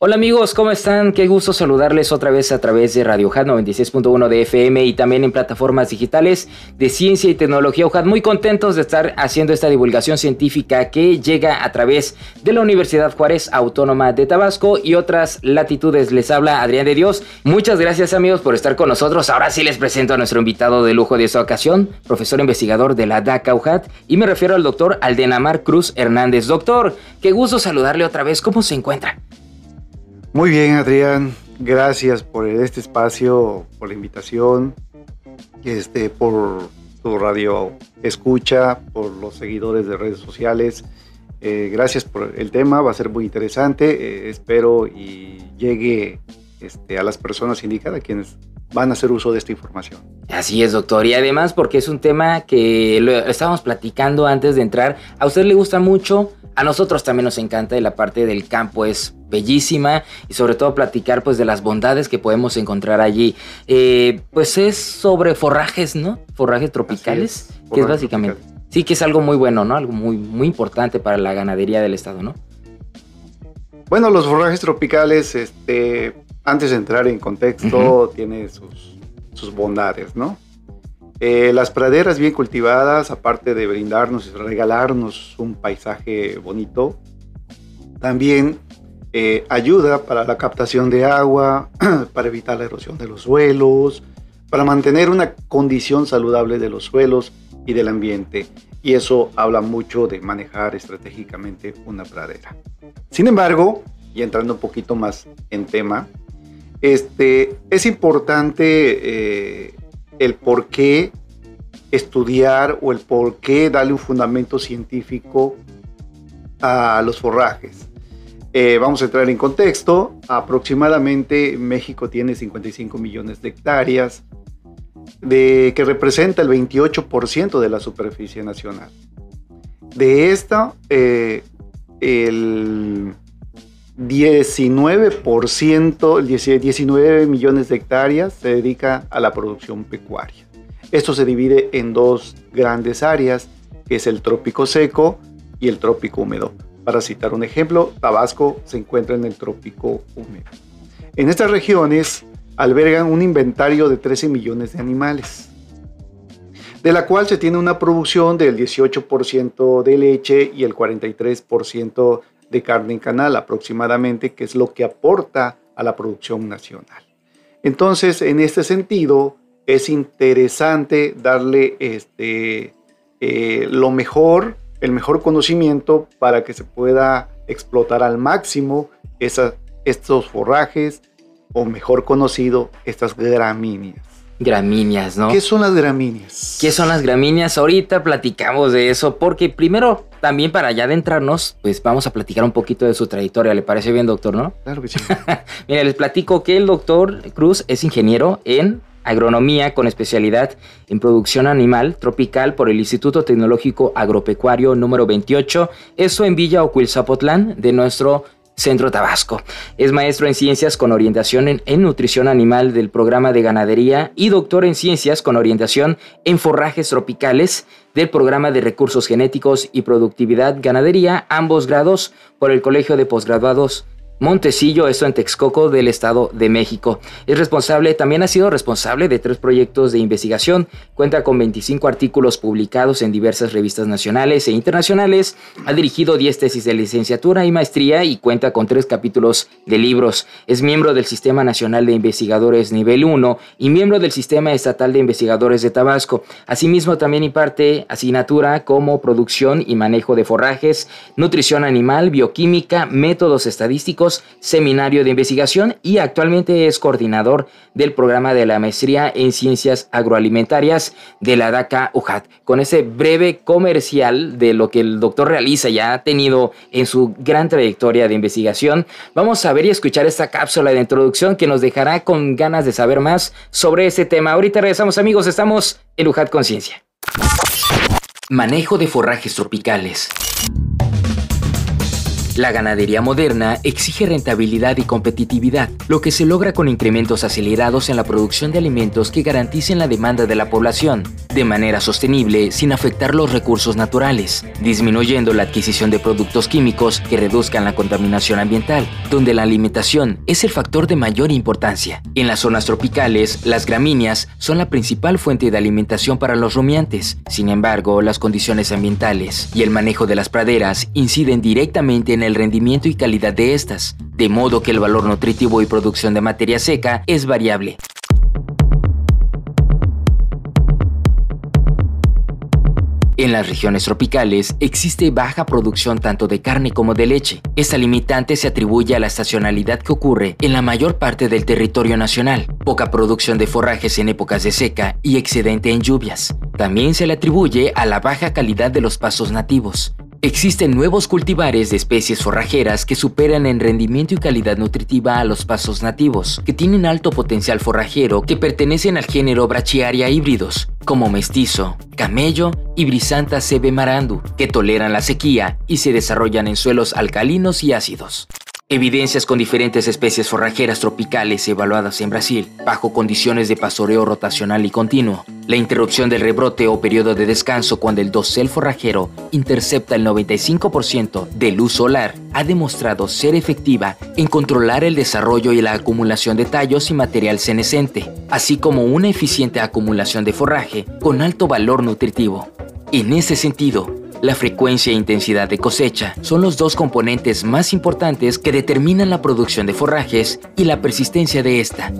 Hola amigos, ¿cómo están? Qué gusto saludarles otra vez a través de Radio HAT 96.1 de FM y también en plataformas digitales de ciencia y tecnología. Muy contentos de estar haciendo esta divulgación científica que llega a través de la Universidad Juárez Autónoma de Tabasco y otras latitudes. Les habla Adrián de Dios. Muchas gracias amigos por estar con nosotros. Ahora sí les presento a nuestro invitado de lujo de esta ocasión, profesor investigador de la DACA UJAT y me refiero al doctor Aldenamar Cruz Hernández. Doctor, qué gusto saludarle otra vez. ¿Cómo se encuentra? Muy bien, Adrián. Gracias por este espacio, por la invitación, este, por tu radio escucha, por los seguidores de redes sociales. Eh, gracias por el tema, va a ser muy interesante. Eh, espero y llegue este, a las personas indicadas quienes van a hacer uso de esta información. Así es, doctor. Y además porque es un tema que lo estábamos platicando antes de entrar. A usted le gusta mucho, a nosotros también nos encanta y la parte del campo es bellísima y sobre todo platicar pues de las bondades que podemos encontrar allí. Eh, pues es sobre forrajes, ¿no? Forrajes tropicales, que es básicamente. Sí, que es algo muy bueno, ¿no? Algo muy, muy importante para la ganadería del estado, ¿no? Bueno, los forrajes tropicales, este, antes de entrar en contexto, tiene sus, sus bondades, ¿no? Eh, las praderas bien cultivadas, aparte de brindarnos y regalarnos un paisaje bonito, también eh, ayuda para la captación de agua, para evitar la erosión de los suelos, para mantener una condición saludable de los suelos y del ambiente. Y eso habla mucho de manejar estratégicamente una pradera. Sin embargo, y entrando un poquito más en tema, este, es importante eh, el por qué estudiar o el por qué darle un fundamento científico a los forrajes. Eh, vamos a entrar en contexto. Aproximadamente México tiene 55 millones de hectáreas, de, que representa el 28% de la superficie nacional. De esta, eh, el 19%, 19 millones de hectáreas se dedica a la producción pecuaria. Esto se divide en dos grandes áreas, que es el trópico seco y el trópico húmedo. Para citar un ejemplo, Tabasco se encuentra en el trópico húmedo. En estas regiones albergan un inventario de 13 millones de animales, de la cual se tiene una producción del 18% de leche y el 43% de carne en canal aproximadamente, que es lo que aporta a la producción nacional. Entonces, en este sentido, es interesante darle este, eh, lo mejor, el mejor conocimiento para que se pueda explotar al máximo estos forrajes, o mejor conocido, estas gramíneas gramíneas, ¿no? ¿Qué son las gramíneas? ¿Qué son las gramíneas? Ahorita platicamos de eso, porque primero, también para ya adentrarnos, pues vamos a platicar un poquito de su trayectoria. ¿Le parece bien, doctor, no? Claro que sí. Mira, les platico que el doctor Cruz es ingeniero en agronomía con especialidad en producción animal tropical por el Instituto Tecnológico Agropecuario número 28, eso en Villa Ocuilzapotlán de nuestro Centro Tabasco. Es maestro en ciencias con orientación en, nutrición animal del programa de ganadería y doctor en ciencias con orientación en forrajes tropicales del programa de recursos genéticos y productividad ganadería, ambos grados por el Colegio de Posgraduados Montecillo, esto en Texcoco del Estado de México. Es responsable, también ha sido responsable de tres proyectos de investigación, cuenta con 25 artículos publicados en diversas revistas nacionales e internacionales, ha dirigido 10 tesis de licenciatura y maestría y cuenta con tres capítulos de libros. Es miembro del Sistema Nacional de Investigadores Nivel 1 y miembro del Sistema Estatal de Investigadores de Tabasco. Asimismo, también imparte asignatura como producción y manejo de forrajes, nutrición animal, bioquímica, métodos estadísticos, seminario de investigación y actualmente es coordinador del programa de la maestría en ciencias agroalimentarias de la DACA UJAT. Con ese breve comercial de lo que el doctor realiza ya ha tenido en su gran trayectoria de investigación, vamos a ver y escuchar esta cápsula de introducción que nos dejará con ganas de saber más sobre este tema. Ahorita regresamos amigos, estamos en UJAT Conciencia. Manejo de forrajes tropicales. La ganadería moderna exige rentabilidad y competitividad, lo que se logra con incrementos acelerados en la producción de alimentos que garanticen la demanda de la población, de manera sostenible sin afectar los recursos naturales, disminuyendo la adquisición de productos químicos que reduzcan la contaminación ambiental, donde la alimentación es el factor de mayor importancia. En las zonas tropicales, las gramíneas son la principal fuente de alimentación para los rumiantes. Sin embargo, las condiciones ambientales y el manejo de las praderas inciden directamente en el el rendimiento y calidad de estas, de modo que el valor nutritivo y producción de materia seca es variable. En las regiones tropicales existe baja producción tanto de carne como de leche. Esta limitante se atribuye a la estacionalidad que ocurre en la mayor parte del territorio nacional, poca producción de forrajes en épocas de seca y excedente en lluvias. También se le atribuye a la baja calidad de los pasos nativos, Existen nuevos cultivares de especies forrajeras que superan en rendimiento y calidad nutritiva a los pasos nativos, que tienen alto potencial forrajero que pertenecen al género Brachiaria híbridos, como mestizo, camello y brisanta cebe marandu, que toleran la sequía y se desarrollan en suelos alcalinos y ácidos. Evidencias con diferentes especies forrajeras tropicales evaluadas en Brasil, bajo condiciones de pastoreo rotacional y continuo. La interrupción del rebrote o periodo de descanso cuando el dosel forrajero intercepta el 95% de luz solar ha demostrado ser efectiva en controlar el desarrollo y la acumulación de tallos y material senescente, así como una eficiente acumulación de forraje con alto valor nutritivo. En ese sentido, la frecuencia e intensidad de cosecha son los dos componentes más importantes que determinan la producción de forrajes y la persistencia de esta.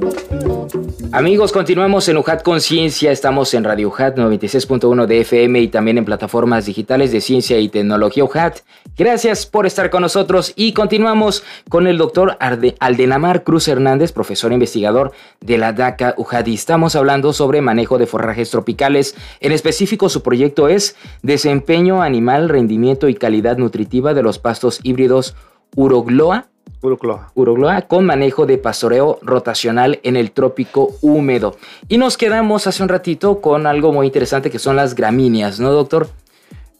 Amigos, continuamos en UJAT Conciencia, estamos en Radio UJAT 96.1 de FM y también en plataformas digitales de ciencia y tecnología UJAT. Gracias por estar con nosotros y continuamos con el doctor Aldenamar Cruz Hernández, profesor investigador de la DACA UJAT y estamos hablando sobre manejo de forrajes tropicales. En específico, su proyecto es desempeño animal, rendimiento y calidad nutritiva de los pastos híbridos Urogloa. Urogloa. Urogloa con manejo de pastoreo rotacional en el trópico húmedo. Y nos quedamos hace un ratito con algo muy interesante que son las gramíneas, ¿no, doctor?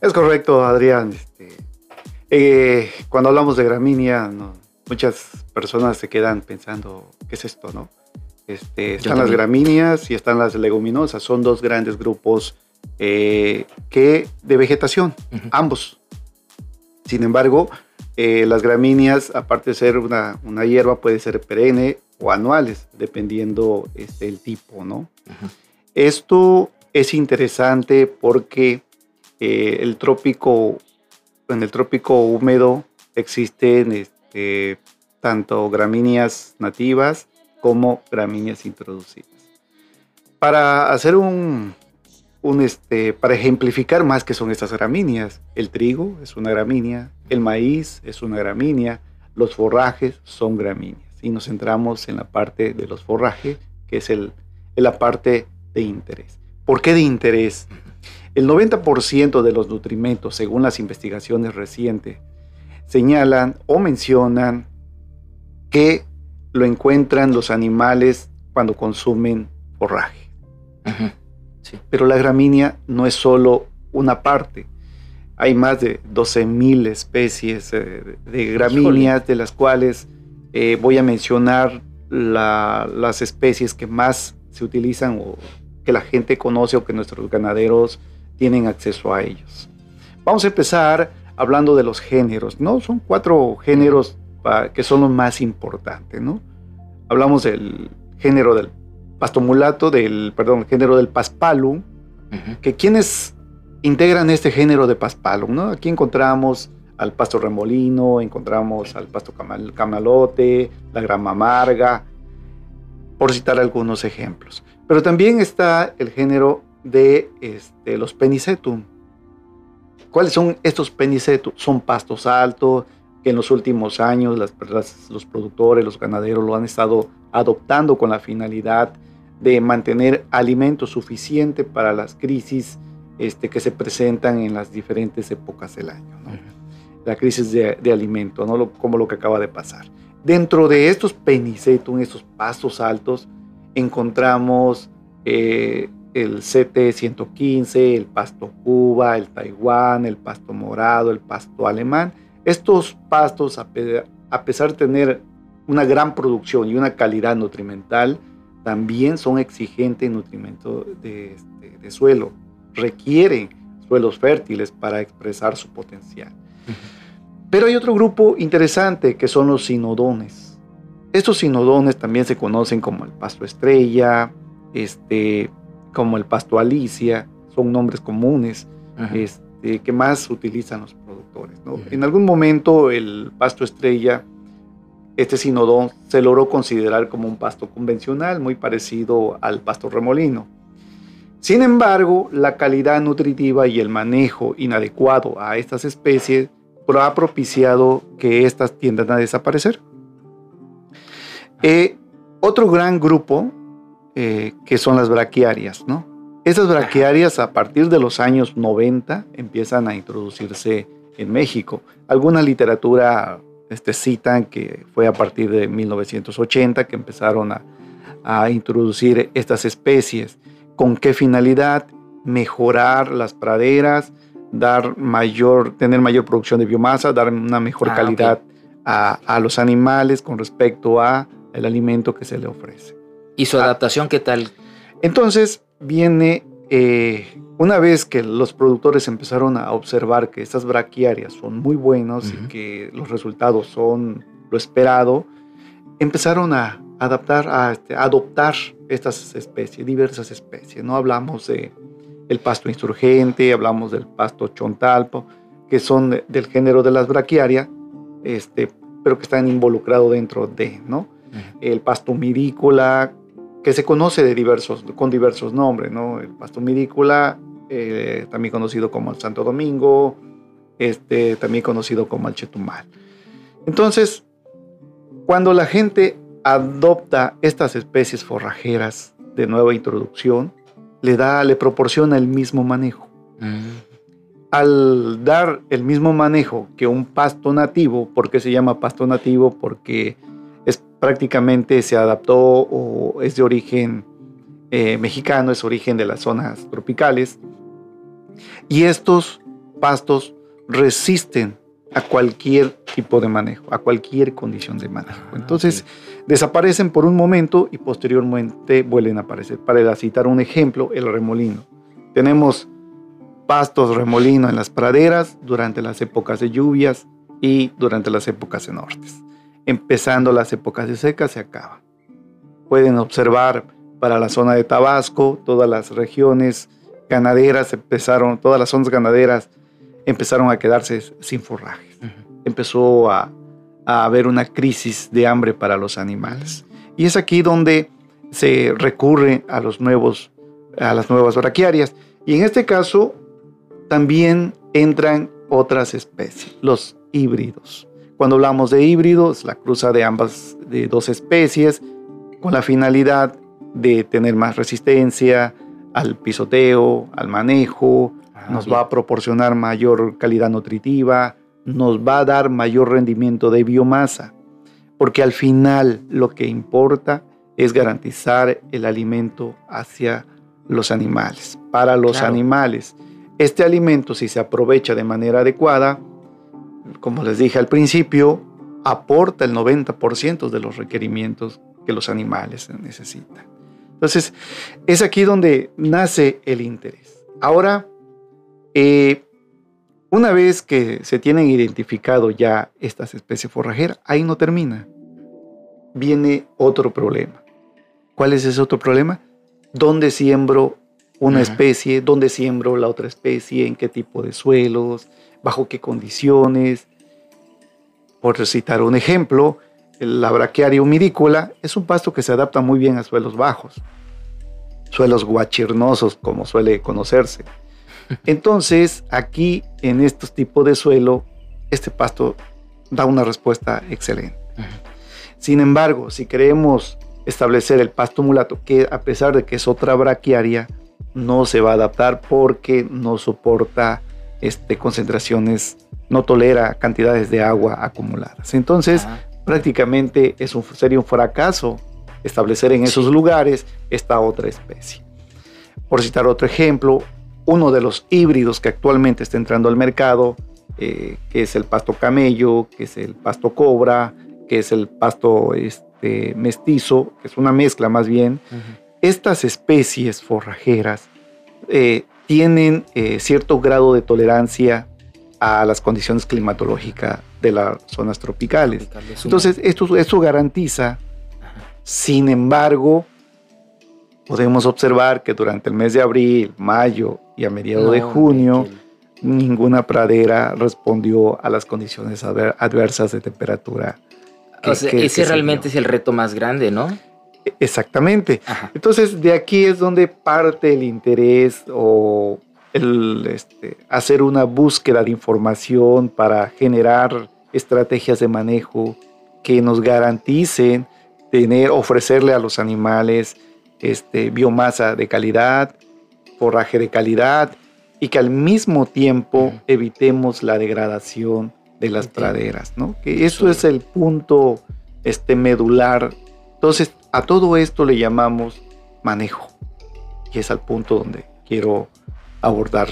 Es correcto, Adrián. Este, eh, cuando hablamos de gramínea, muchas personas se quedan pensando, ¿qué es esto, no? Este, están las gramíneas y están las leguminosas. Son dos grandes grupos eh, que de vegetación, ambos. Sin embargo, eh, las gramíneas, aparte de ser una, hierba, puede ser perenne o anuales, dependiendo este, el tipo, ¿no? Esto es interesante porque eh, el trópico, en el trópico húmedo existen este, tanto gramíneas nativas como gramíneas introducidas. Para hacer un, este, para ejemplificar más que son estas gramíneas. El trigo es una gramínea, el maíz es una gramínea, los forrajes son gramíneas. Y nos centramos en la parte de los forrajes, que es la parte de interés. ¿Por qué de interés? El 90% de los nutrimentos, según las investigaciones recientes, señalan o mencionan que lo encuentran los animales cuando consumen forraje. Pero la gramínea no es solo una parte. Hay más de 12.000 especies eh, de gramíneas, de las cuales eh, voy a mencionar las especies que más se utilizan o que la gente conoce o que nuestros ganaderos tienen acceso a ellos. Vamos a empezar hablando de los géneros, ¿no? Son cuatro géneros que son los más importantes, ¿no? Hablamos del género del pasto mulato del, perdón, género del paspalum, que quienes integran este género de paspalum, ¿no? Aquí encontramos al pasto remolino, encontramos al pasto camalote, la grama amarga, por citar algunos ejemplos. Pero también está el género de este, los penicetum. ¿Cuáles son estos penicetum? Son pastos altos que en los últimos años los productores, los ganaderos lo han estado adoptando con la finalidad de mantener alimento suficiente para las crisis este, que se presentan en las diferentes épocas del año. La crisis de, alimento, ¿no? como lo que acaba de pasar. Dentro de estos penicetum, estos pastos altos, encontramos eh, el CT-115, el pasto Cuba, el Taiwán, el pasto morado, el pasto alemán. Estos pastos, a pesar de tener una gran producción y una calidad nutrimental, también son exigentes en nutrimento de, este, de suelo, requieren suelos fértiles para expresar su potencial. Pero hay otro grupo interesante que son los sinodones. Estos sinodones también se conocen como el pasto estrella, este, como el pasto alicia, son nombres comunes este, que más utilizan los productores. En algún momento el pasto estrella este sinodón se logró considerar como un pasto convencional, muy parecido al pasto remolino. Sin embargo, la calidad nutritiva y el manejo inadecuado a estas especies ha propiciado que éstas tiendan a desaparecer. Eh, otro gran grupo eh, que son las braquiarias, ¿no? Esas braquiarias a partir de los años 90 empiezan a introducirse en México. Alguna literatura este, citan que fue a partir de 1980 que empezaron a, introducir estas especies. ¿Con qué finalidad? Mejorar las praderas, dar mayor, tener mayor producción de biomasa, dar una mejor ah, calidad a, los animales con respecto a el alimento que se le ofrece. ¿Y su adaptación qué tal? Entonces viene eh, una vez que los productores empezaron a observar que estas braquiarias son muy buenos y que los resultados son lo esperado, empezaron a adaptar, a, este, adoptar estas especies, diversas especies. No hablamos de el pasto insurgente, hablamos del pasto chontalpo, que son del género de las braquiarias, este, pero que están involucrados dentro de, ¿no? El pasto mirícola, que se conoce de diversos, con diversos nombres, ¿no? El pasto mirícola eh, también conocido como el Santo Domingo, este, también conocido como el Chetumal. Entonces, cuando la gente adopta estas especies forrajeras de nueva introducción, le da, le proporciona el mismo manejo. Mm. Al dar el mismo manejo que un pasto nativo, ¿por qué se llama pasto nativo? Porque prácticamente se adaptó o es de origen eh, mexicano, es origen de las zonas tropicales. Y estos pastos resisten a cualquier tipo de manejo, a cualquier condición de manejo. Ah, Entonces, desaparecen por un momento y posteriormente vuelven a aparecer. Para citar un ejemplo, el remolino. Tenemos pastos remolino en las praderas durante las épocas de lluvias y durante las épocas de nortes. Empezando las épocas de seca se acaba. Pueden observar para la zona de Tabasco, todas las regiones ganaderas empezaron, todas las zonas ganaderas empezaron a quedarse sin forrajes. Empezó a, haber una crisis de hambre para los animales. Y es aquí donde se recurre a, los nuevos, a las nuevas braquiarias. Y en este caso también entran otras especies, los híbridos. Cuando hablamos de híbridos, la cruza de ambas, de dos especies, con la finalidad de tener más resistencia, al pisoteo, al manejo, ah, nos va a proporcionar mayor calidad nutritiva, nos va a dar mayor rendimiento de biomasa, porque al final lo que importa es garantizar el alimento hacia los animales, para los animales. Este alimento, si se aprovecha de manera adecuada, como les dije al principio, aporta el 90% de los requerimientos que los animales necesitan. Entonces, es aquí donde nace el interés. Ahora, eh, una vez que se tienen identificado ya estas especies forrajeras, ahí no termina. Viene otro problema. ¿Cuál es ese otro problema? ¿Dónde siembro una especie? ¿Dónde siembro la otra especie? ¿En qué tipo de suelos? ¿Bajo qué condiciones? Por citar un ejemplo, la braquiaria humirícola es un pasto que se adapta muy bien a suelos bajos, suelos guachirnosos como suele conocerse. Entonces, aquí en estos tipos de suelo, este pasto da una respuesta excelente. Sin embargo, si queremos establecer el pasto mulato, que a pesar de que es otra braquiaria, no se va a adaptar porque no soporta este, concentraciones, no tolera cantidades de agua acumuladas. Entonces, prácticamente es un, sería un fracaso establecer en esos lugares esta otra especie. Por citar otro ejemplo, uno de los híbridos que actualmente está entrando al mercado, eh, que es el pasto camello, que es el pasto cobra, que es el pasto este, mestizo, que es una mezcla más bien, estas especies forrajeras eh, tienen eh, cierto grado de tolerancia a las condiciones climatológicas de las zonas tropicales. Entonces, esto, esto garantiza, sin embargo, podemos observar que durante el mes de abril, mayo y a mediados de junio, ninguna pradera respondió a las condiciones adversas de temperatura. ese realmente es el reto más grande, ¿no? Exactamente. Entonces, de aquí es donde parte el interés o el este, hacer una búsqueda de información para generar estrategias de manejo que nos garanticen tener, ofrecerle a los animales este, biomasa de calidad, forraje de calidad y que al mismo tiempo evitemos la degradación de las praderas, ¿no? Que eso es el punto este, medular. Entonces, a todo esto le llamamos manejo. Y es al punto donde quiero abordar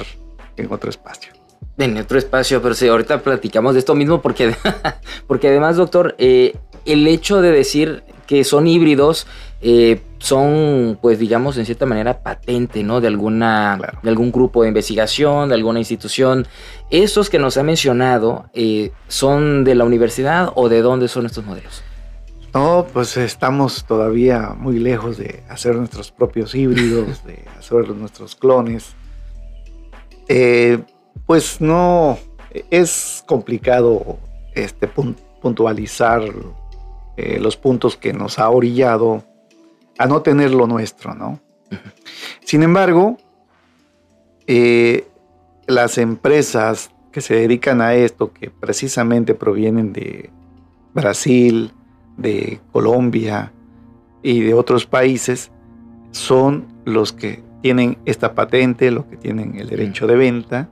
en otro espacio. En otro espacio, pero sí, ahorita platicamos de esto mismo porque, porque además, doctor, eh, el hecho de decir que son híbridos eh, son, pues digamos, en cierta manera patente, ¿no? De, alguna, de algún grupo de investigación, de alguna institución. ¿Esos que nos ha mencionado eh, son de la universidad o de dónde son estos modelos? No, pues estamos todavía muy lejos de hacer nuestros propios híbridos, de hacer nuestros clones. Eh, pues no, es complicado este, puntualizar eh, los puntos que nos ha orillado a no tener lo nuestro, ¿no? Sin embargo, eh, las empresas que se dedican a esto, que precisamente provienen de Brasil, de Colombia y de otros países son los que tienen esta patente, los que tienen el derecho de venta.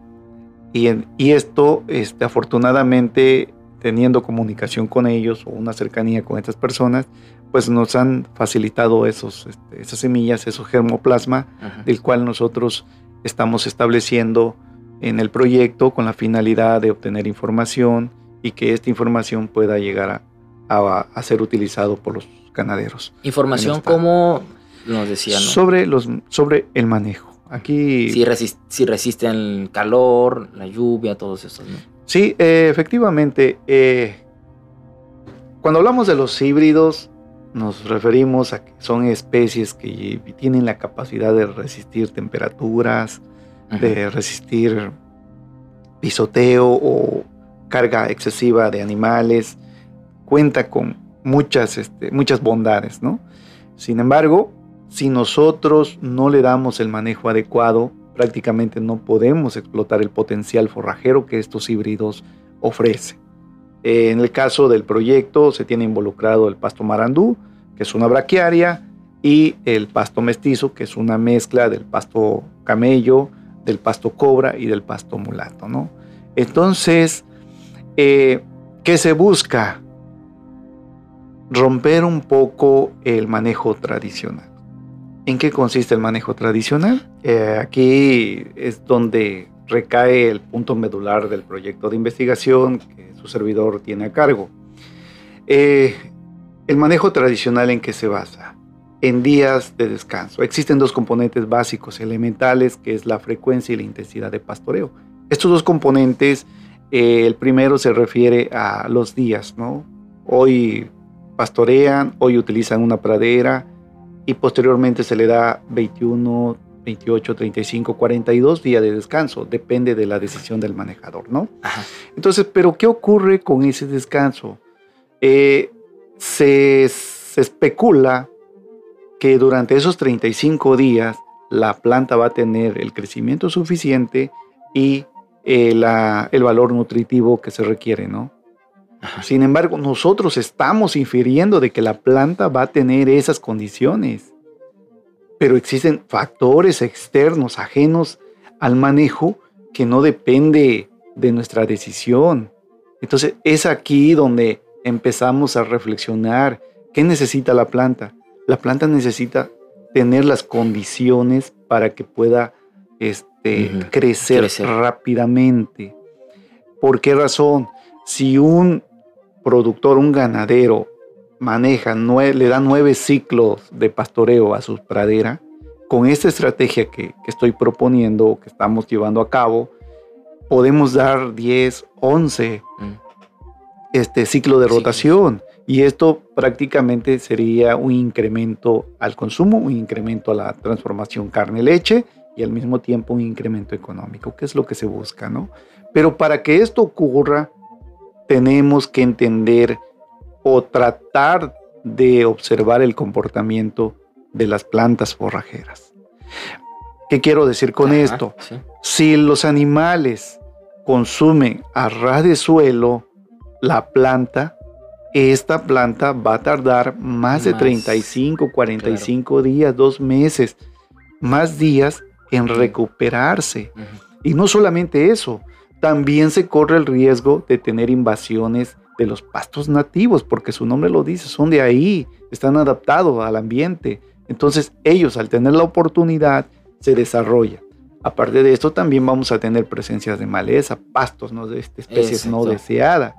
Y, y esto, este, afortunadamente, teniendo comunicación con ellos o una cercanía con estas personas, pues nos han facilitado esos, este, esas semillas, esos germoplasma, del cual nosotros estamos estableciendo en el proyecto con la finalidad de obtener información y que esta información pueda llegar a, a, ser utilizado por los ganaderos. Información como nos decían. Sobre, los, sobre el manejo. Aquí... Si, si resisten el calor, la lluvia, todos estos, ¿no? Sí, eh, efectivamente. Eh, cuando hablamos de los híbridos, nos referimos a que son especies que tienen la capacidad de resistir temperaturas, de resistir pisoteo o carga excesiva de animales, cuenta con muchas, este, muchas bondades, ¿no? Sin embargo, si nosotros no le damos el manejo adecuado, prácticamente no podemos explotar el potencial forrajero que estos híbridos ofrecen. En el caso del proyecto se tiene involucrado el pasto marandú, que es una braquiaria, y el pasto mestizo, que es una mezcla del pasto camello, del pasto cobra y del pasto mulato. ¿no? Entonces, eh, ¿qué se busca? Romper un poco el manejo tradicional. ¿En qué consiste el manejo tradicional? Eh, aquí es donde recae el punto medular del proyecto de investigación que su servidor tiene a cargo. Eh, el manejo tradicional en qué se basa? En días de descanso. Existen dos componentes básicos elementales que es la frecuencia y la intensidad de pastoreo. Estos dos componentes, eh, el primero se refiere a los días, ¿no? Hoy pastorean, hoy utilizan una pradera y posteriormente se le da 21, 28, 35, 42 días de descanso, depende de la decisión del manejador, ¿no? Entonces, pero ¿qué ocurre con ese descanso? Eh, se, especula que durante esos 35 días la planta va a tener el crecimiento suficiente y eh, el valor nutritivo que se requiere, ¿no? Sin embargo, nosotros estamos infiriendo de que la planta va a tener esas condiciones. Pero existen factores externos, ajenos al manejo, que no depende de nuestra decisión. Entonces es aquí donde empezamos a reflexionar qué necesita la planta. La planta necesita tener las condiciones para que pueda este, crecer, rápidamente. ¿Por qué razón? Si un productor, un ganadero, maneja, le da nueve ciclos de pastoreo a su pradera, con esta estrategia que, estoy proponiendo, que estamos llevando a cabo, podemos dar 10, 11 mm. este ciclo de rotación. Y esto prácticamente sería un incremento al consumo, un incremento a la transformación carne-leche y al mismo tiempo un incremento económico, que es lo que se busca, ¿no? Pero para que esto ocurra, tenemos que entender o tratar de observar el comportamiento de las plantas forrajeras. ¿Qué quiero decir con esto? Si los animales consumen a ras de suelo la planta, esta planta va a tardar más, de 35, 45 días, dos meses, más días en recuperarse. Y no solamente eso, también se corre el riesgo de tener invasiones de los pastos nativos, porque su nombre lo dice, son de ahí, están adaptados al ambiente. Entonces ellos al tener la oportunidad se desarrollan. Aparte de esto también vamos a tener presencias de maleza, pastos ¿no? de especies no deseadas.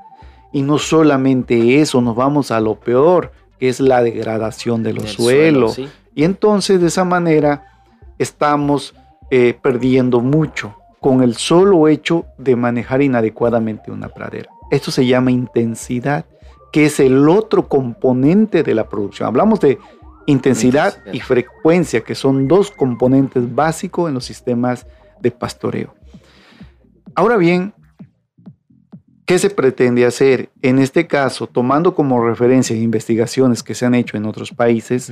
Y no solamente eso, nos vamos a lo peor, que es la degradación de los suelos. Y entonces de esa manera estamos eh, perdiendo mucho con el solo hecho de manejar inadecuadamente una pradera. Esto se llama intensidad, que es el otro componente de la producción. Hablamos de intensidad y frecuencia, que son dos componentes básicos en los sistemas de pastoreo. Ahora bien, ¿qué se pretende hacer? En este caso, tomando como referencia investigaciones que se han hecho en otros países,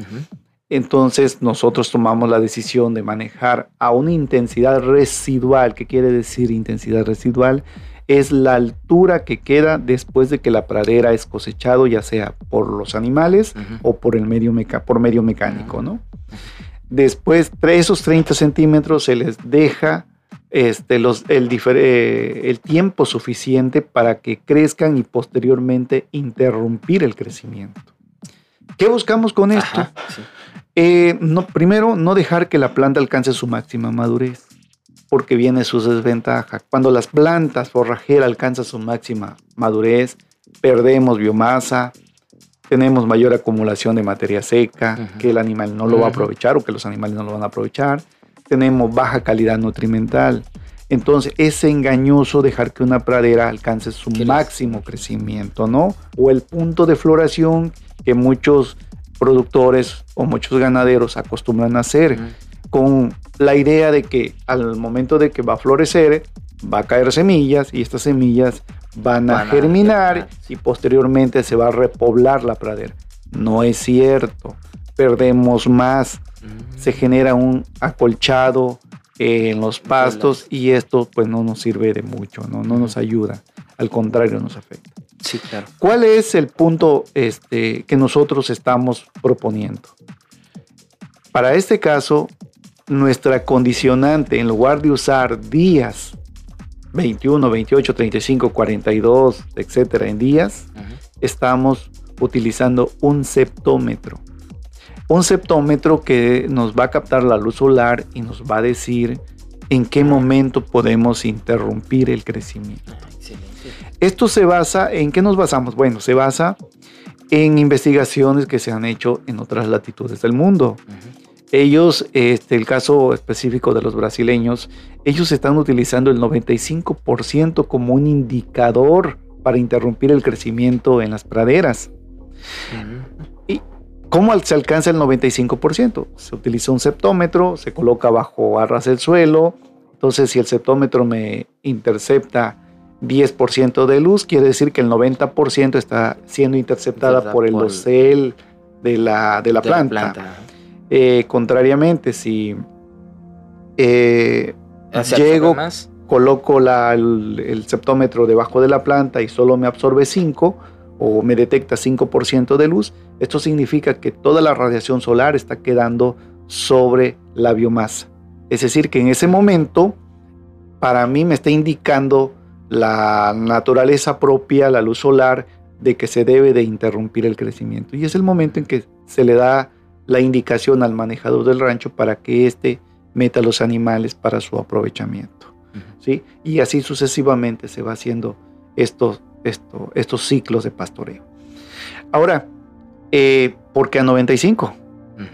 entonces nosotros tomamos la decisión de manejar a una intensidad residual. ¿Qué quiere decir intensidad residual? Es la altura que queda después de que la pradera es cosechado, ya sea por los animales o por, el medio por medio mecánico, ¿no? Después, de esos 30 centímetros se les deja este, los, el, eh, el, tiempo suficiente para que crezcan y posteriormente interrumpir el crecimiento. ¿Qué buscamos con esto? Eh, no, primero, no dejar que la planta alcance su máxima madurez, porque viene sus desventajas. Cuando las plantas forrajeras alcanzan su máxima madurez, perdemos biomasa, tenemos mayor acumulación de materia seca, que el animal no lo va a aprovechar o que los animales no lo van a aprovechar, tenemos baja calidad nutrimental. Entonces es engañoso dejar que una pradera alcance su máximo crecimiento, ¿no? O el punto de floración que muchos productores o muchos ganaderos acostumbran a hacer, con la idea de que al momento de que va a florecer, va a caer semillas y estas semillas van, a, germinar, y posteriormente se va a repoblar la pradera. No es cierto, perdemos más, se genera un acolchado en los pastos y esto pues no nos sirve de mucho, no, no nos ayuda, al contrario nos afecta. Sí, claro. ¿Cuál es el punto este, que nosotros estamos proponiendo? Para este caso, nuestra condicionante, en lugar de usar días, 21, 28, 35, 42, etcétera, en días, estamos utilizando un septómetro. Un septómetro que nos va a captar la luz solar y nos va a decir en qué momento podemos interrumpir el crecimiento. Esto se basa, ¿en qué nos basamos? Bueno, se basa en investigaciones que se han hecho en otras latitudes del mundo. Ellos, este, el caso específico de los brasileños, ellos están utilizando el 95% como un indicador para interrumpir el crecimiento en las praderas. ¿Y cómo se alcanza el 95%? Se utiliza un septómetro, se coloca bajo arras del suelo, entonces si el septómetro me intercepta 10% de luz, quiere decir que el 90% está siendo interceptada por el dosel de la, de la planta. Eh, contrariamente, si eh, llego coloco el, septómetro debajo de la planta y solo me absorbe 5 o me detecta 5% de luz, esto significa que toda la radiación solar está quedando sobre la biomasa. Es decir, que en ese momento, para mí me está indicando la naturaleza propia, la luz solar, de que se debe de interrumpir el crecimiento. Y es el momento en que se le da la indicación al manejador del rancho para que éste meta los animales para su aprovechamiento. ¿sí? Y así sucesivamente se va haciendo estos, estos ciclos de pastoreo. Ahora, eh, ¿por qué a 95?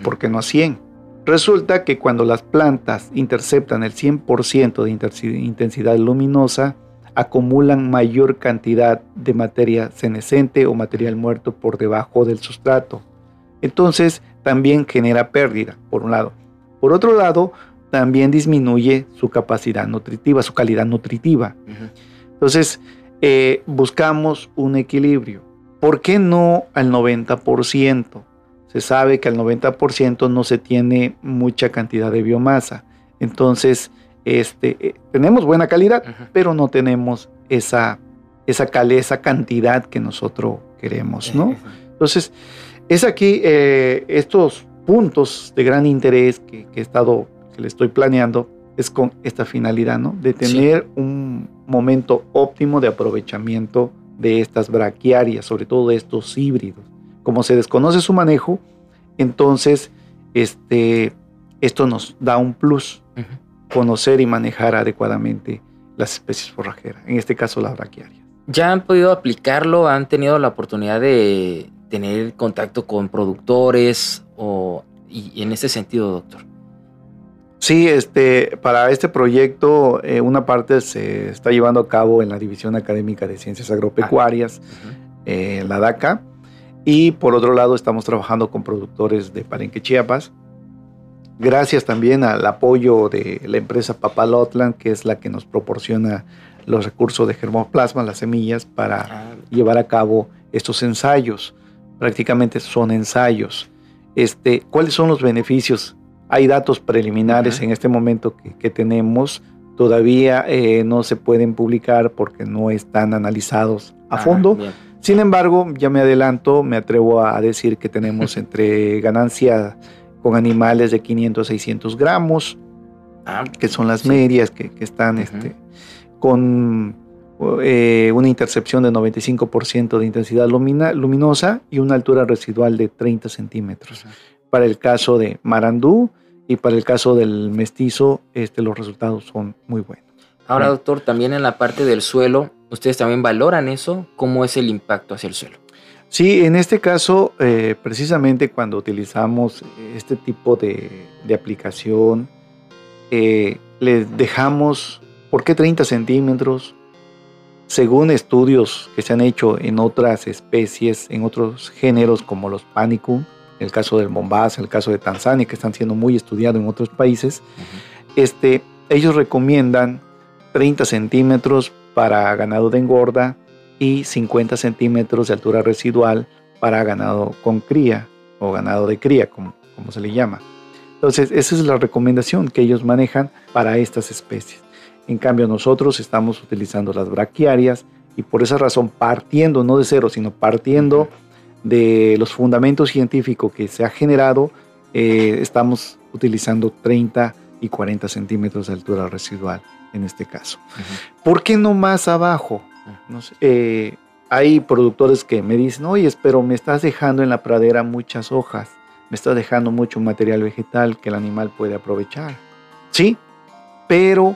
¿Por qué no a 100? Resulta que cuando las plantas interceptan el 100% de intensidad luminosa, acumulan mayor cantidad de materia senescente o material muerto por debajo del sustrato. Entonces, también genera pérdida, por un lado. Por otro lado, también disminuye su capacidad nutritiva, su calidad nutritiva. Entonces, eh, buscamos un equilibrio. ¿Por qué no al 90%? Se sabe que al 90% no se tiene mucha cantidad de biomasa. Entonces, este, eh, tenemos buena calidad, pero no tenemos esa, esa, esa cantidad que nosotros queremos, ¿no? Entonces, es aquí eh, estos puntos de gran interés que, he estado, que le estoy planeando, es con esta finalidad, ¿no? De tener un momento óptimo de aprovechamiento de estas braquiarias, sobre todo de estos híbridos. Como se desconoce su manejo, entonces este, esto nos da un plus, conocer y manejar adecuadamente las especies forrajeras, en este caso las braquiarias. ¿Ya han podido aplicarlo? ¿Han tenido la oportunidad de, tener contacto con productores o y, en ese sentido, doctor? Sí, este, para este proyecto eh, una parte se está llevando a cabo en la División Académica de Ciencias Agropecuarias, ah, eh, la DACA, y por otro lado estamos trabajando con productores de Palenque, Chiapas, gracias también al apoyo de la empresa Papalotlan, que es la que nos proporciona los recursos de germoplasma, las semillas, para ah, llevar a cabo estos ensayos prácticamente son ensayos. Este, ¿Cuáles son los beneficios? Hay datos preliminares en este momento que, tenemos, todavía eh, no se pueden publicar porque no están analizados a ah, fondo. Sin embargo, ya me adelanto, me atrevo a decir que tenemos entre ganancia con animales de 500 a 600 gramos, ah, que son las medias que, están este, con eh, una intercepción de 95% de intensidad luminosa y una altura residual de 30 centímetros. Para el caso de Marandú y para el caso del mestizo, este, los resultados son muy buenos. Ahora, doctor, también en la parte del suelo, ¿ustedes también valoran eso? ¿Cómo es el impacto hacia el suelo? Sí, en este caso, eh, precisamente cuando utilizamos este tipo de, aplicación, eh, les dejamos, ¿por qué 30 centímetros? Según estudios que se han hecho en otras especies, en otros géneros como los panicum, el caso del Mombasa, el caso de Tanzania, que están siendo muy estudiados en otros países, este, ellos recomiendan 30 centímetros para ganado de engorda y 50 centímetros de altura residual para ganado con cría o ganado de cría, como, como se le llama. Entonces, esa es la recomendación que ellos manejan para estas especies. En cambio, nosotros estamos utilizando las braquiarias y por esa razón, partiendo no de cero, sino partiendo de los fundamentos científicos que se ha generado, eh, estamos utilizando 30 y 40 centímetros de altura residual en este caso. ¿Por qué no más abajo? Eh, hay productores que me dicen, oye, pero me estás dejando en la pradera muchas hojas, me estás dejando mucho material vegetal que el animal puede aprovechar. Sí, pero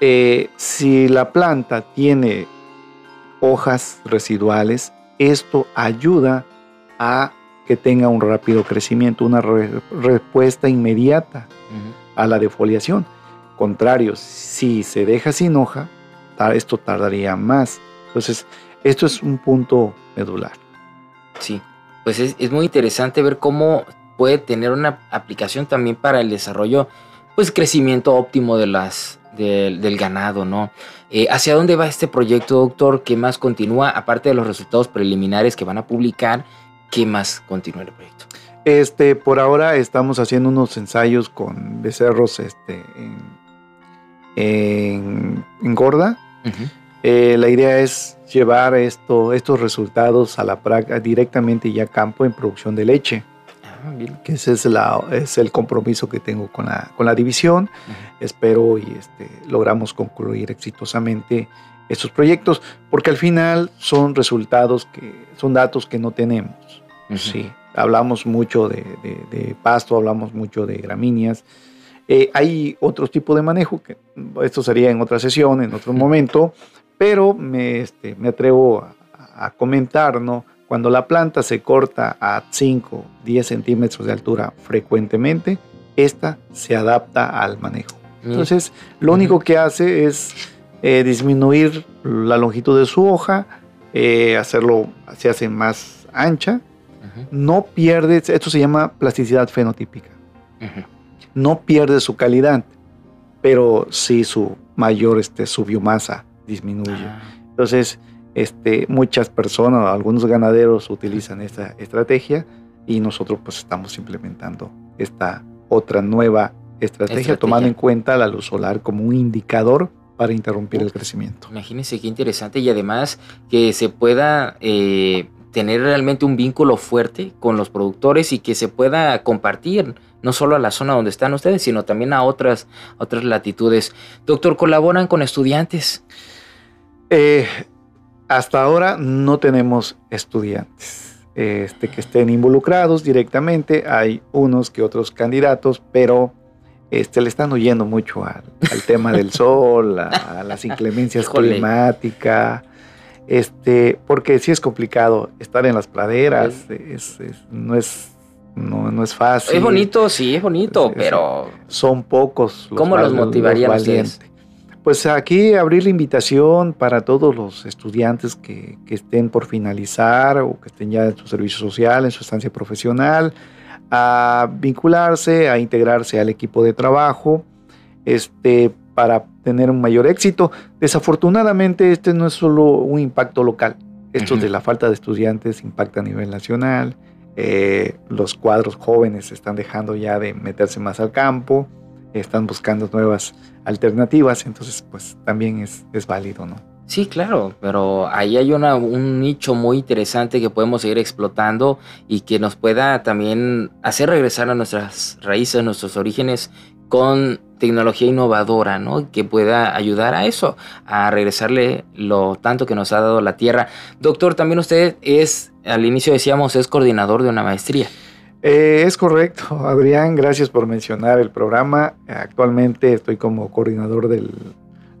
eh, si la planta tiene hojas residuales, esto ayuda a que tenga un rápido crecimiento, una respuesta inmediata a la defoliación. Contrario, si se deja sin hoja, esto tardaría más. Entonces, esto es un punto medular. Sí, pues es, es muy interesante ver cómo puede tener una aplicación también para el desarrollo, pues crecimiento óptimo de las, del, ganado, ¿no? Eh, ¿Hacia dónde va este proyecto, doctor? ¿Qué más continúa? Aparte de los resultados preliminares que van a publicar, ¿qué más continúa el proyecto? Este, por ahora estamos haciendo unos ensayos con becerros este, en, Gorda. Eh, la idea es llevar esto, estos resultados a la práctica directamente ya a campo en producción de leche. Ah, que ese es, la, es el compromiso que tengo con la, con la división. Espero y este, logramos concluir exitosamente estos proyectos, porque al final son resultados que son datos que no tenemos. Sí, hablamos mucho de, pasto, hablamos mucho de gramíneas. Eh, hay otro tipo de manejo, que esto sería en otra sesión, en otro momento, pero me, este, me atrevo a, comentar, ¿no? Cuando la planta se corta a 5, 10 centímetros de altura frecuentemente, esta se adapta al manejo. Entonces, lo único que hace es eh, disminuir la longitud de su hoja, eh, hacerlo, se hace más ancha, no pierde, esto se llama plasticidad fenotípica, no pierde su calidad, pero sí su mayor, este, su biomasa disminuye. Ah. Entonces, este, muchas personas, algunos ganaderos utilizan esta estrategia y nosotros pues estamos implementando esta otra nueva estrategia, tomando en cuenta la luz solar como un indicador para interrumpir el crecimiento. Imagínense qué interesante y además que se pueda eh, tener realmente un vínculo fuerte con los productores y que se pueda compartir no solo a la zona donde están ustedes, sino también a otras, otras latitudes. Doctor, ¿colaboran con estudiantes? Eh, hasta ahora no tenemos estudiantes este, que estén involucrados directamente. Hay unos que otros candidatos, pero este, le están huyendo mucho al, tema del sol, a, las inclemencias climáticas. Este, porque sí es complicado estar en las praderas, no es no, es fácil. Es bonito, sí, es bonito, pero son pocos. Los ¿Cómo los motivarían los Pues aquí abrir la invitación para todos los estudiantes que, que, estén por finalizar o que estén ya en su servicio social, en su estancia profesional, a vincularse, a integrarse al equipo de trabajo, este, para tener un mayor éxito. Desafortunadamente, este no es solo un impacto local. Esto de la falta de estudiantes impacta a nivel nacional. Eh, los cuadros jóvenes están dejando ya de meterse más al campo, están buscando nuevas alternativas, entonces pues también es, es válido, ¿no? Sí, claro, pero ahí hay una, un nicho muy interesante que podemos seguir explotando y que nos pueda también hacer regresar a nuestras raíces, a nuestros orígenes con tecnología innovadora, ¿no? Que pueda ayudar a eso, a regresarle lo tanto que nos ha dado la Tierra. Doctor, también usted es, al inicio decíamos, es coordinador de una maestría. Eh, es correcto, Adrián, gracias por mencionar el programa. Actualmente estoy como coordinador de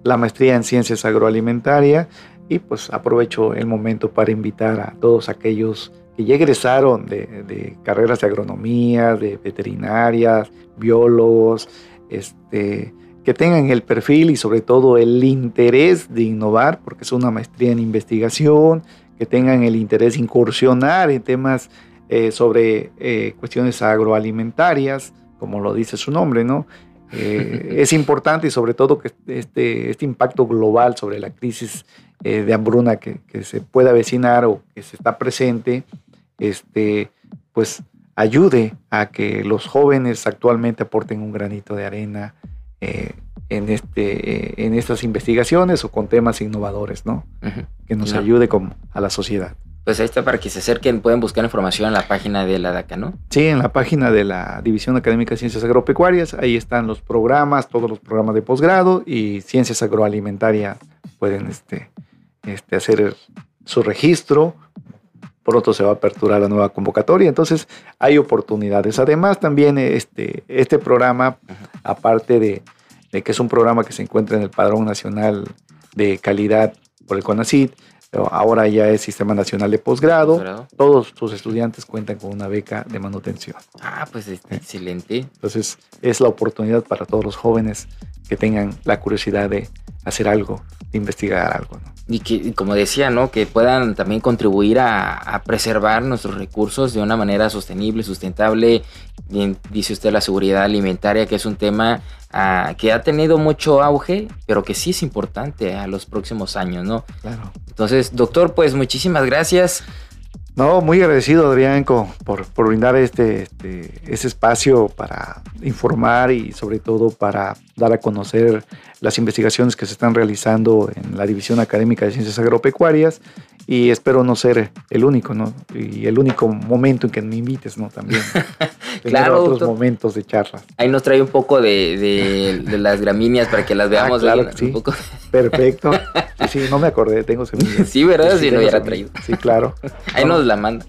la maestría en ciencias agroalimentarias y pues aprovecho el momento para invitar a todos aquellos que ya egresaron de, carreras de agronomía, de veterinarias, biólogos, este, que tengan el perfil y sobre todo el interés de innovar, porque es una maestría en investigación, que tengan el interés de incursionar en temas eh, sobre eh, cuestiones agroalimentarias, como lo dice su nombre, ¿no? Eh, es importante y sobre todo que este, este impacto global sobre la crisis de hambruna que, se pueda avecinar o que se está presente, este, pues ayude a que los jóvenes actualmente aporten un granito de arena eh, en, este, eh, en estas investigaciones o con temas innovadores, ¿no? Que nos ayude a la sociedad. Pues ahí está para que se acerquen, pueden buscar información en la página de la DACA, ¿no? Sí, en la página de la División Académica de Ciencias Agropecuarias, ahí están los programas, todos los programas de posgrado y Ciencias Agroalimentarias pueden este, este, hacer su registro pronto se va a aperturar la nueva convocatoria, entonces hay oportunidades. Además, también este, este programa, aparte de, que es un programa que se encuentra en el Padrón Nacional de Calidad por el CONACYT, ahora ya es Sistema Nacional de Posgrado, todos sus estudiantes cuentan con una beca de manutención. Ah, pues excelente. Entonces, es la oportunidad para todos los jóvenes que tengan la curiosidad de hacer algo, de investigar algo. ¿no? y que, como decía, ¿no? Que puedan también contribuir a, preservar nuestros recursos de una manera sostenible, sustentable. Bien, dice usted la seguridad alimentaria, que es un tema ah, que ha tenido mucho auge, pero que sí es importante a los próximos años, ¿no? Claro. Entonces, doctor, pues muchísimas gracias. No, muy agradecido, Adrián, por, por brindar este, este, este, espacio para informar y sobre todo para dar a conocer las investigaciones que se están realizando en la División Académica de Ciencias Agropecuarias y espero no ser el único, ¿no? Y el único momento en que me invites, ¿no? También. claro. otros momentos de charla. Ahí nos trae un poco de, las gramíneas para que las ah, veamos. claro sí. Perfecto. Sí, no me acordé, tengo semillas. Sí, ¿verdad? Sí, si no hubiera traído. Sí, claro. Ahí nos la manda.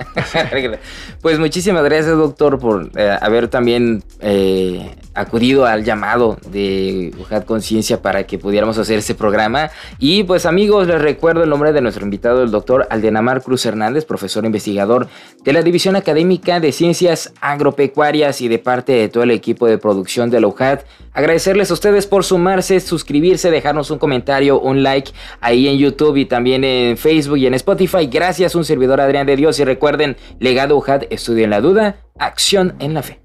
pues muchísimas gracias, doctor, por eh, haber también eh, acudido al llamado de UJAT Conciencia para que pudiéramos hacer este programa. Y pues amigos, les recuerdo el nombre de nuestro invitado, el doctor Aldenamar Cruz Hernández, profesor investigador de la División Académica de Ciencias Agropecuarias y de parte de todo el equipo de producción de la UJAT. Agradecerles a ustedes por sumarse, suscribirse, dejarnos un comentario, un like ahí en YouTube y también en Facebook y en Spotify. Gracias, un servidor Adrián de Dios y recuerden, legado UJAT, estudio en la duda, acción en la fe.